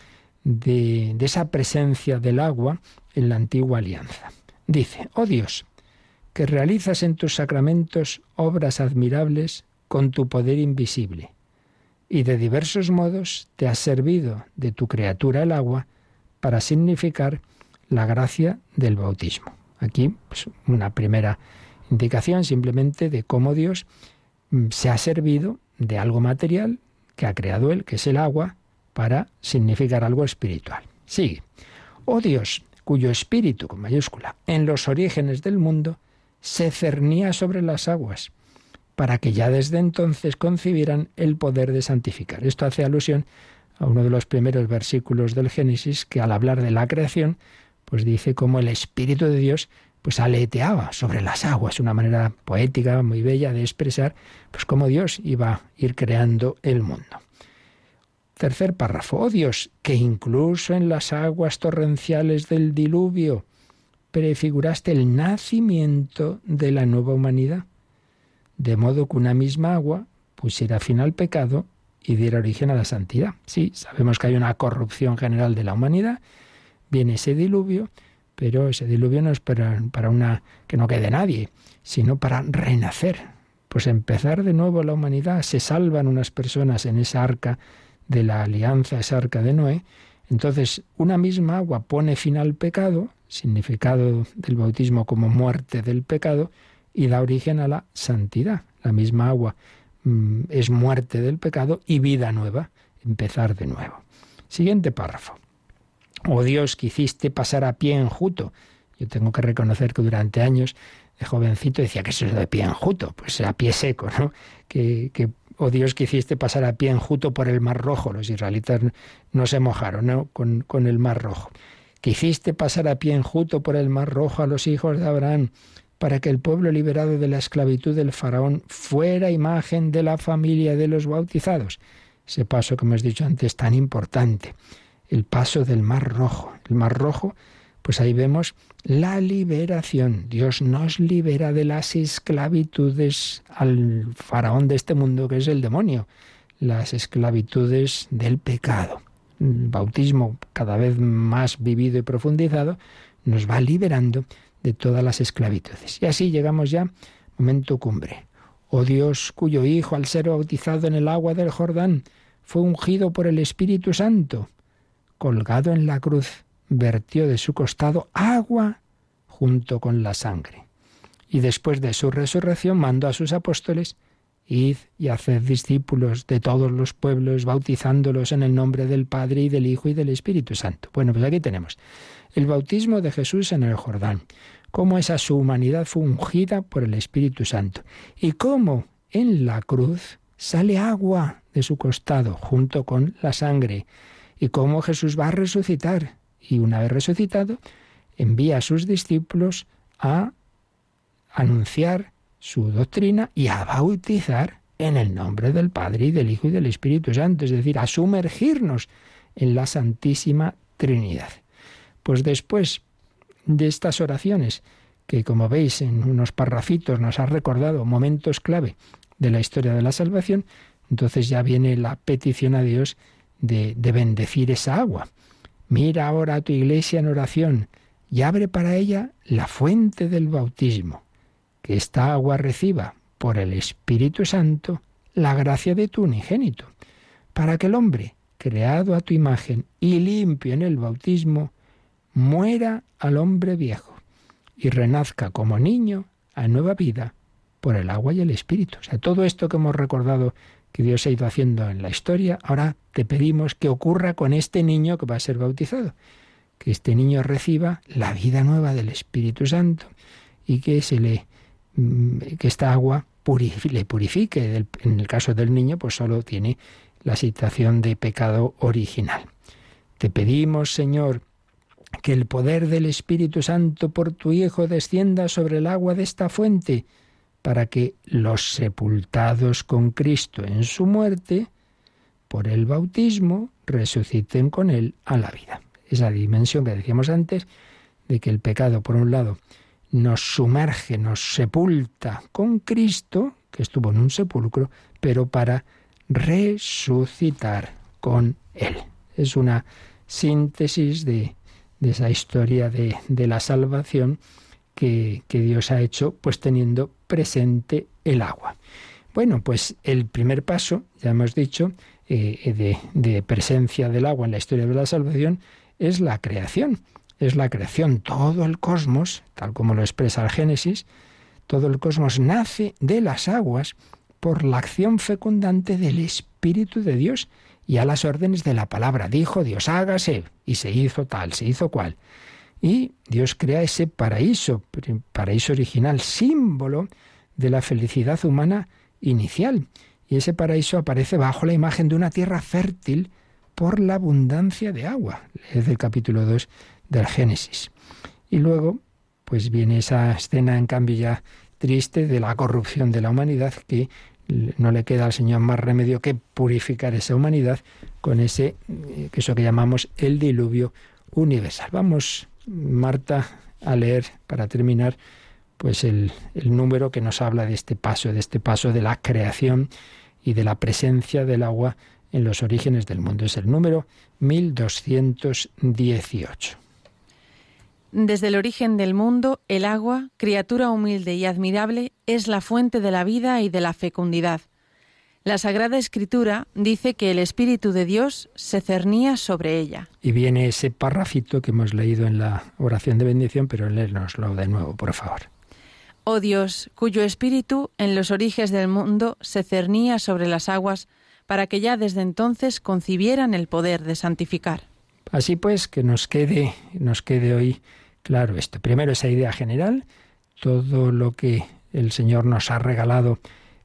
de, de esa presencia del agua en la antigua alianza. Dice, oh Dios, que realizas en tus sacramentos obras admirables con tu poder invisible, y de diversos modos te has servido de tu criatura el agua para significar la gracia del bautismo. Aquí pues, una primera indicación simplemente de cómo Dios mm, se ha servido de algo material que ha creado Él, que es el agua, para significar algo espiritual. Sigue. Oh Dios, cuyo espíritu, con mayúscula, en los orígenes del mundo, se cernía sobre las aguas, para que ya desde entonces concibieran el poder de santificar. Esto hace alusión a uno de los primeros versículos del Génesis, que al hablar de la creación, pues dice cómo el Espíritu de Dios pues aleteaba sobre las aguas, una manera poética muy bella de expresar pues cómo Dios iba a ir creando el mundo. Tercer párrafo, oh Dios, que incluso en las aguas torrenciales del diluvio prefiguraste el nacimiento de la nueva humanidad, de modo que una misma agua pusiera fin al pecado y diera origen a la santidad. Sí, sabemos que hay una corrupción general de la humanidad, viene ese diluvio, pero ese diluvio no es para, para una que no quede nadie, sino para renacer, pues empezar de nuevo la humanidad, se salvan unas personas en esa arca de la alianza, esa arca de Noé, entonces una misma agua pone fin al pecado, significado del bautismo como muerte del pecado, y da origen a la santidad. La misma agua mm, es muerte del pecado y vida nueva, empezar de nuevo. Siguiente párrafo. Oh Dios, que hiciste pasar a pie enjuto. Yo tengo que reconocer que durante años de jovencito decía que eso es de pie enjuto, pues a pie seco, ¿no? Que, oh Dios, que hiciste pasar a pie enjuto por el Mar Rojo. Los israelitas no se mojaron ¿no? Con, con el Mar Rojo. Hiciste pasar a pie enjuto por el Mar Rojo a los hijos de Abraham para que el pueblo liberado de la esclavitud del faraón fuera imagen de la familia de los bautizados. Ese paso que hemos dicho antes tan importante, el paso del Mar Rojo. El Mar Rojo, pues ahí vemos la liberación. Dios nos libera de las esclavitudes al faraón de este mundo que es el demonio, las esclavitudes del pecado. Bautismo cada vez más vivido y profundizado nos va liberando de todas las esclavitudes. Y así llegamos ya, momento cumbre. Oh Dios, cuyo Hijo, al ser bautizado en el agua del Jordán, fue ungido por el Espíritu Santo, colgado en la cruz, vertió de su costado agua junto con la sangre. Y después de su resurrección mandó a sus apóstoles, Id y haced discípulos de todos los pueblos, bautizándolos en el nombre del Padre y del Hijo y del Espíritu Santo. Bueno, pues aquí tenemos el bautismo de Jesús en el Jordán cómo esa su humanidad fue ungida por el Espíritu Santo y cómo en la cruz sale agua de su costado junto con la sangre y cómo Jesús va a resucitar y una vez resucitado envía a sus discípulos a anunciar su doctrina y a bautizar en el nombre del Padre y del Hijo y del Espíritu Santo, es decir, a sumergirnos en la Santísima Trinidad. Pues después de estas oraciones, que como veis en unos parrafitos nos ha recordado momentos clave de la historia de la salvación, entonces ya viene la petición a Dios de, de bendecir esa agua. Mira ahora a tu iglesia en oración y abre para ella la fuente del bautismo, que esta agua reciba por el Espíritu Santo la gracia de tu unigénito, para que el hombre, creado a tu imagen y limpio en el bautismo, muera al hombre viejo y renazca como niño a nueva vida por el agua y el espíritu. O sea, todo esto que hemos recordado que Dios ha ido haciendo en la historia, ahora te pedimos que ocurra con este niño que va a ser bautizado, que este niño reciba la vida nueva del Espíritu Santo y que se le que esta agua le purifique. En el caso del niño, pues solo tiene la situación de pecado original. Te pedimos, Señor, que el poder del Espíritu Santo por tu Hijo descienda sobre el agua de esta fuente, para que los sepultados con Cristo en su muerte, por el bautismo, resuciten con Él a la vida. Esa dimensión que decíamos antes, de que el pecado, por un lado, nos sumerge, nos sepulta con Cristo, que estuvo en un sepulcro, pero para resucitar con Él. Es una síntesis de de esa historia de, la salvación que, Dios ha hecho, pues teniendo presente el agua. Bueno, pues el primer paso, ya hemos dicho, eh, de, de, presencia del agua en la historia de la salvación, es la creación. Es la creación. Todo el cosmos, tal como lo expresa el Génesis, todo el cosmos nace de las aguas por la acción fecundante del Espíritu de Dios y a las órdenes de la palabra. Dijo Dios, hágase, y se hizo tal, se hizo cual. Y Dios crea ese paraíso, paraíso original, símbolo de la felicidad humana inicial. Y ese paraíso aparece bajo la imagen de una tierra fértil por la abundancia de agua. Es el capítulo 2 del Génesis. Y luego, pues viene esa escena, en cambio, ya triste de la corrupción de la humanidad que no le queda al Señor más remedio que purificar esa humanidad con ese, eh, eso que llamamos el diluvio universal. Vamos, Marta, a leer para terminar pues el, el número que nos habla de este paso, de este paso de la creación y de la presencia del agua en los orígenes del mundo. Es el número 1218. Desde el origen del mundo, el agua, criatura humilde y admirable, es la fuente de la vida y de la fecundidad. La Sagrada Escritura dice que el Espíritu de Dios se cernía sobre ella. Y viene ese parrafito que hemos leído en la oración de bendición, pero léenoslo de nuevo, por favor. Oh Dios, cuyo Espíritu en los orígenes del mundo se cernía sobre las aguas, para que ya desde entonces concibieran el poder de santificar. Así pues, que nos quede, nos quede hoy claro esto. Primero esa idea general, todo lo que el Señor nos ha regalado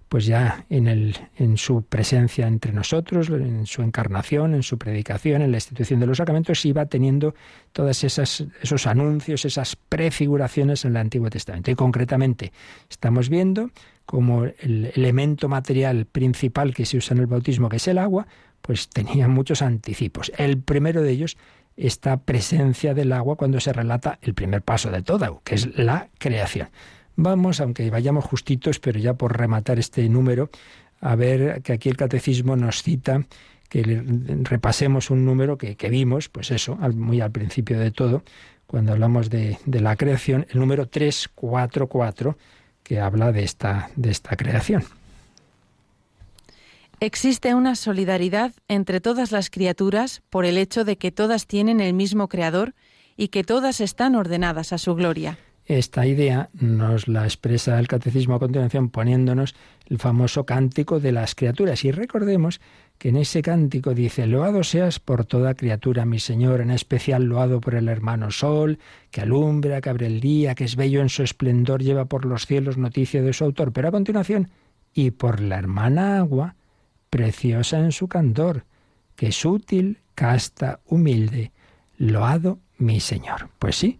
pues ya en, el, en su presencia entre nosotros, en su encarnación, en su predicación, en la institución de los sacramentos, iba teniendo todos esos anuncios, esas prefiguraciones en el Antiguo Testamento. Y concretamente estamos viendo como el elemento material principal que se usa en el bautismo, que es el agua, pues tenía muchos anticipos. El primero de ellos, esta presencia del agua cuando se relata el primer paso de todo, que es la creación. Vamos, aunque vayamos justitos, pero ya por rematar este número, a ver que aquí el catecismo nos cita que repasemos un número que, vimos, pues eso, muy al principio de todo, cuando hablamos de, de, la creación, el número 344, que habla de esta, de esta creación. Existe una solidaridad entre todas las criaturas por el hecho de que todas tienen el mismo Creador y que todas están ordenadas a su gloria. Esta idea nos la expresa el catecismo a continuación poniéndonos el famoso cántico de las criaturas. Y recordemos que en ese cántico dice, Loado seas por toda criatura, mi Señor, en especial loado por el hermano Sol, que alumbra, que abre el día, que es bello en su esplendor, lleva por los cielos noticia de su autor. Pero a continuación, y por la hermana agua, preciosa en su candor, que es útil, casta, humilde, loado mi Señor. Pues sí,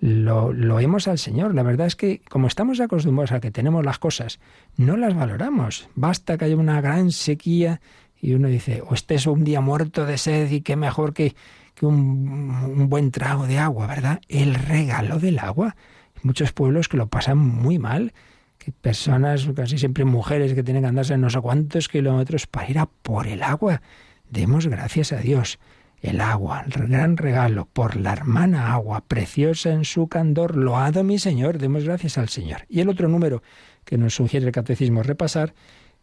lo, lo oímos al Señor. La verdad es que como estamos acostumbrados a que tenemos las cosas, no las valoramos. Basta que haya una gran sequía y uno dice, o estés un día muerto de sed y qué mejor que, que un, buen trago de agua, ¿verdad? El regalo del agua. Muchos pueblos que lo pasan muy mal, personas, casi siempre mujeres, que tienen que andarse no sé cuántos kilómetros para ir a por el agua. Demos gracias a Dios el agua, el gran regalo, por la hermana agua, preciosa en su candor, loado mi Señor, demos gracias al Señor. Y el otro número que nos sugiere el catecismo repasar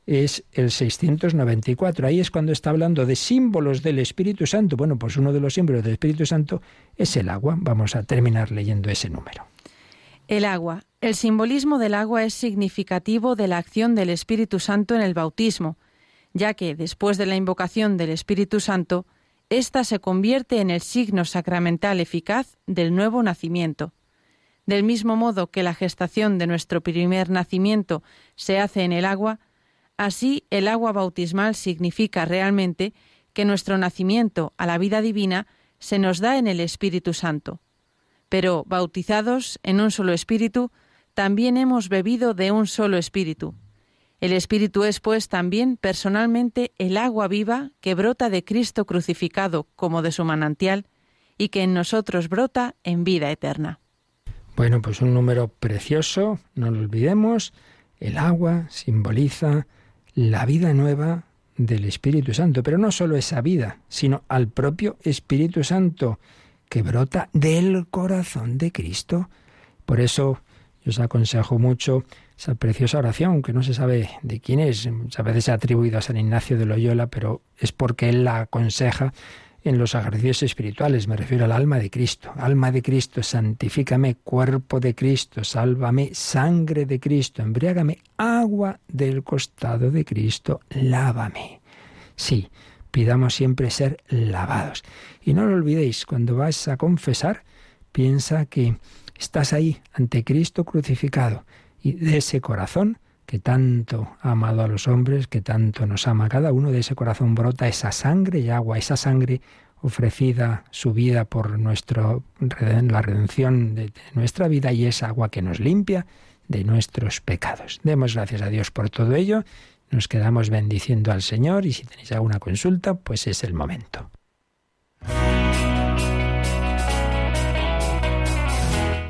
es el 694. Ahí es cuando está hablando de símbolos del Espíritu Santo. Bueno, pues uno de los símbolos del Espíritu Santo es el agua. Vamos a terminar leyendo ese número. El agua. El simbolismo del agua es significativo de la acción del Espíritu Santo en el bautismo, ya que después de la invocación del Espíritu Santo, esta se convierte en el signo sacramental eficaz del nuevo nacimiento. Del mismo modo que la gestación de nuestro primer nacimiento se hace en el agua, así el agua bautismal significa realmente que nuestro nacimiento a la vida divina se nos da en el Espíritu Santo. Pero, bautizados en un solo Espíritu, también hemos bebido de un solo Espíritu, el Espíritu es, pues, también personalmente el agua viva que brota de Cristo crucificado como de su manantial y que en nosotros brota en vida eterna. Bueno, pues un número precioso, no lo olvidemos. El agua simboliza la vida nueva del Espíritu Santo, pero no solo esa vida, sino al propio Espíritu Santo que brota del corazón de Cristo. Por eso yo os aconsejo mucho esa preciosa oración, aunque no se sabe de quién es. Muchas veces se ha atribuido a San Ignacio de Loyola, pero es porque él la aconseja en los ejercicios espirituales. Me refiero al alma de Cristo. Alma de Cristo, santifícame, cuerpo de Cristo, sálvame, sangre de Cristo, embriágame, agua del costado de Cristo, lávame. Sí, pidamos siempre ser lavados. Y no lo olvidéis, cuando vas a confesar, piensa que estás ahí ante Cristo crucificado y de ese corazón que tanto ha amado a los hombres, que tanto nos ama a cada uno, de ese corazón brota esa sangre y agua, esa sangre ofrecida, su vida por nuestro, la redención de nuestra vida y esa agua que nos limpia de nuestros pecados. Demos gracias a Dios por todo ello. Nos quedamos bendiciendo al Señor y si tenéis alguna consulta, pues es el momento.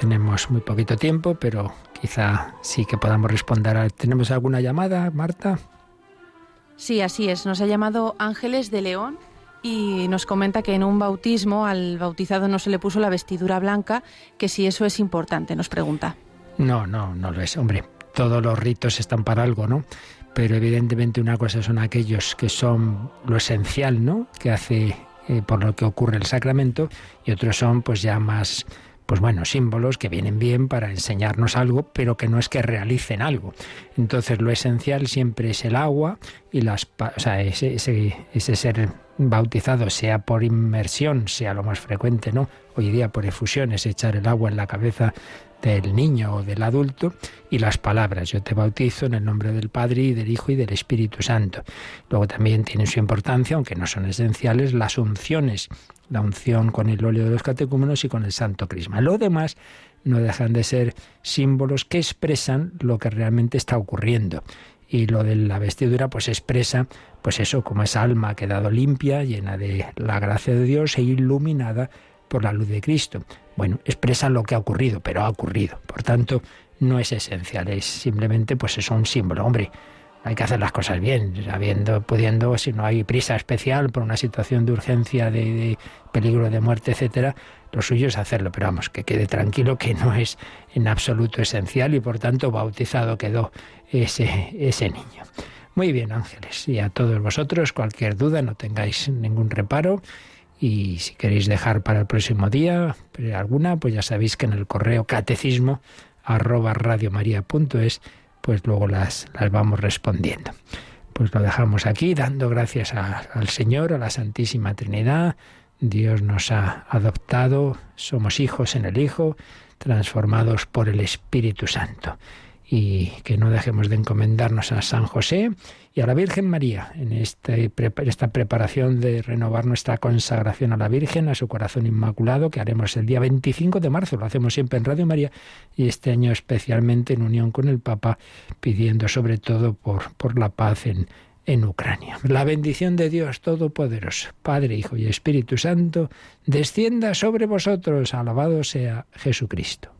tenemos muy poquito tiempo, pero quizá sí que podamos responder. ¿Tenemos alguna llamada, Marta? Sí, así es. Nos ha llamado Ángeles de León y nos comenta que en un bautismo al bautizado no se le puso la vestidura blanca, que si eso es importante, nos pregunta. No, no, no lo es. Hombre, todos los ritos están para algo, ¿no? Pero evidentemente una cosa son aquellos que son lo esencial, ¿no? Que hace eh, por lo que ocurre el sacramento y otros son pues ya más pues bueno, símbolos que vienen bien para enseñarnos algo, pero que no es que realicen algo. Entonces lo esencial siempre es el agua y las, o sea, ese, ese, ser bautizado, sea por inmersión, sea lo más frecuente, ¿no? Hoy día por efusión es echar el agua en la cabeza del niño o del adulto y las palabras. Yo te bautizo en el nombre del Padre y del Hijo y del Espíritu Santo. Luego también tiene su importancia, aunque no son esenciales, las unciones. La unción con el óleo de los catecúmenos y con el Santo Crisma. Lo demás no dejan de ser símbolos que expresan lo que realmente está ocurriendo. Y lo de la vestidura pues expresa pues eso, como esa alma ha quedado limpia, llena de la gracia de Dios e iluminada por la luz de Cristo. Bueno, expresa lo que ha ocurrido, pero ha ocurrido. Por tanto, no es esencial, es simplemente pues es un símbolo. Hombre, hay que hacer las cosas bien, sabiendo, pudiendo, si no hay prisa especial por una situación de urgencia, de, peligro de muerte, etcétera, lo suyo es hacerlo, pero vamos, que quede tranquilo que no es en absoluto esencial y por tanto bautizado quedó ese, ese niño. Muy bien, ángeles, y a todos vosotros, cualquier duda, no tengáis ningún reparo. Y si queréis dejar para el próximo día alguna, pues ya sabéis que en el correo catecismo arroba radiomaria.es pues luego las, las vamos respondiendo. Pues lo dejamos aquí, dando gracias al Señor, a la Santísima Trinidad. Dios nos ha adoptado, somos hijos en el Hijo, transformados por el Espíritu Santo. Y que no dejemos de encomendarnos a San José y a la Virgen María en este, esta preparación de renovar nuestra consagración a la Virgen, a su corazón inmaculado, que haremos el día 25 de marzo, lo hacemos siempre en Radio María, y este año especialmente en unión con el Papa, pidiendo sobre todo por, por la paz en, en Ucrania. La bendición de Dios Todopoderoso, Padre, Hijo y Espíritu Santo, descienda sobre vosotros. Alabado sea Jesucristo.